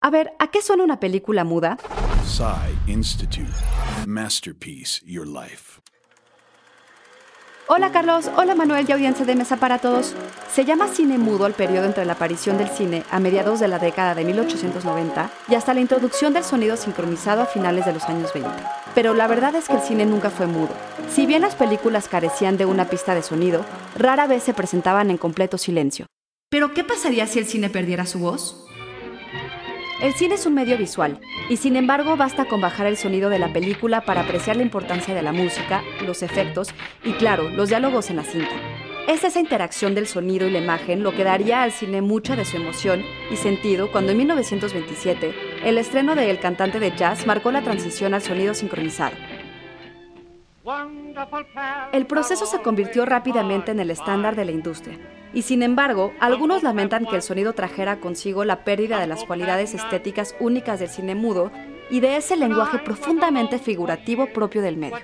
A ver, ¿a qué suena una película muda? Institute. Masterpiece Your Life. Hola Carlos, hola Manuel y audiencia de Mesa para Todos. Se llama cine mudo al periodo entre la aparición del cine a mediados de la década de 1890 y hasta la introducción del sonido sincronizado a finales de los años 20. Pero la verdad es que el cine nunca fue mudo. Si bien las películas carecían de una pista de sonido, rara vez se presentaban en completo silencio. ¿Pero qué pasaría si el cine perdiera su voz? El cine es un medio visual, y sin embargo basta con bajar el sonido de la película para apreciar la importancia de la música, los efectos y claro, los diálogos en la cinta. Es esa interacción del sonido y la imagen lo que daría al cine mucha de su emoción y sentido cuando en 1927 el estreno de El cantante de jazz marcó la transición al sonido sincronizado. El proceso se convirtió rápidamente en el estándar de la industria, y sin embargo, algunos lamentan que el sonido trajera consigo la pérdida de las cualidades estéticas únicas del cine mudo y de ese lenguaje profundamente figurativo propio del medio.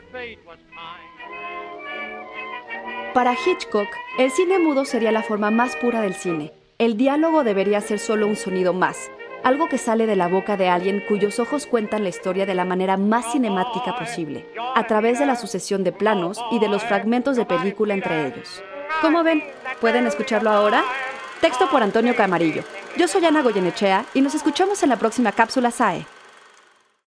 Para Hitchcock, el cine mudo sería la forma más pura del cine. El diálogo debería ser solo un sonido más, algo que sale de la boca de alguien cuyos ojos cuentan la historia de la manera más cinemática posible, a través de la sucesión de planos y de los fragmentos de película entre ellos. ¿Cómo ven? ¿Pueden escucharlo ahora? Texto por Antonio Camarillo. Yo soy Ana Goyenechea y nos escuchamos en la próxima cápsula SAE.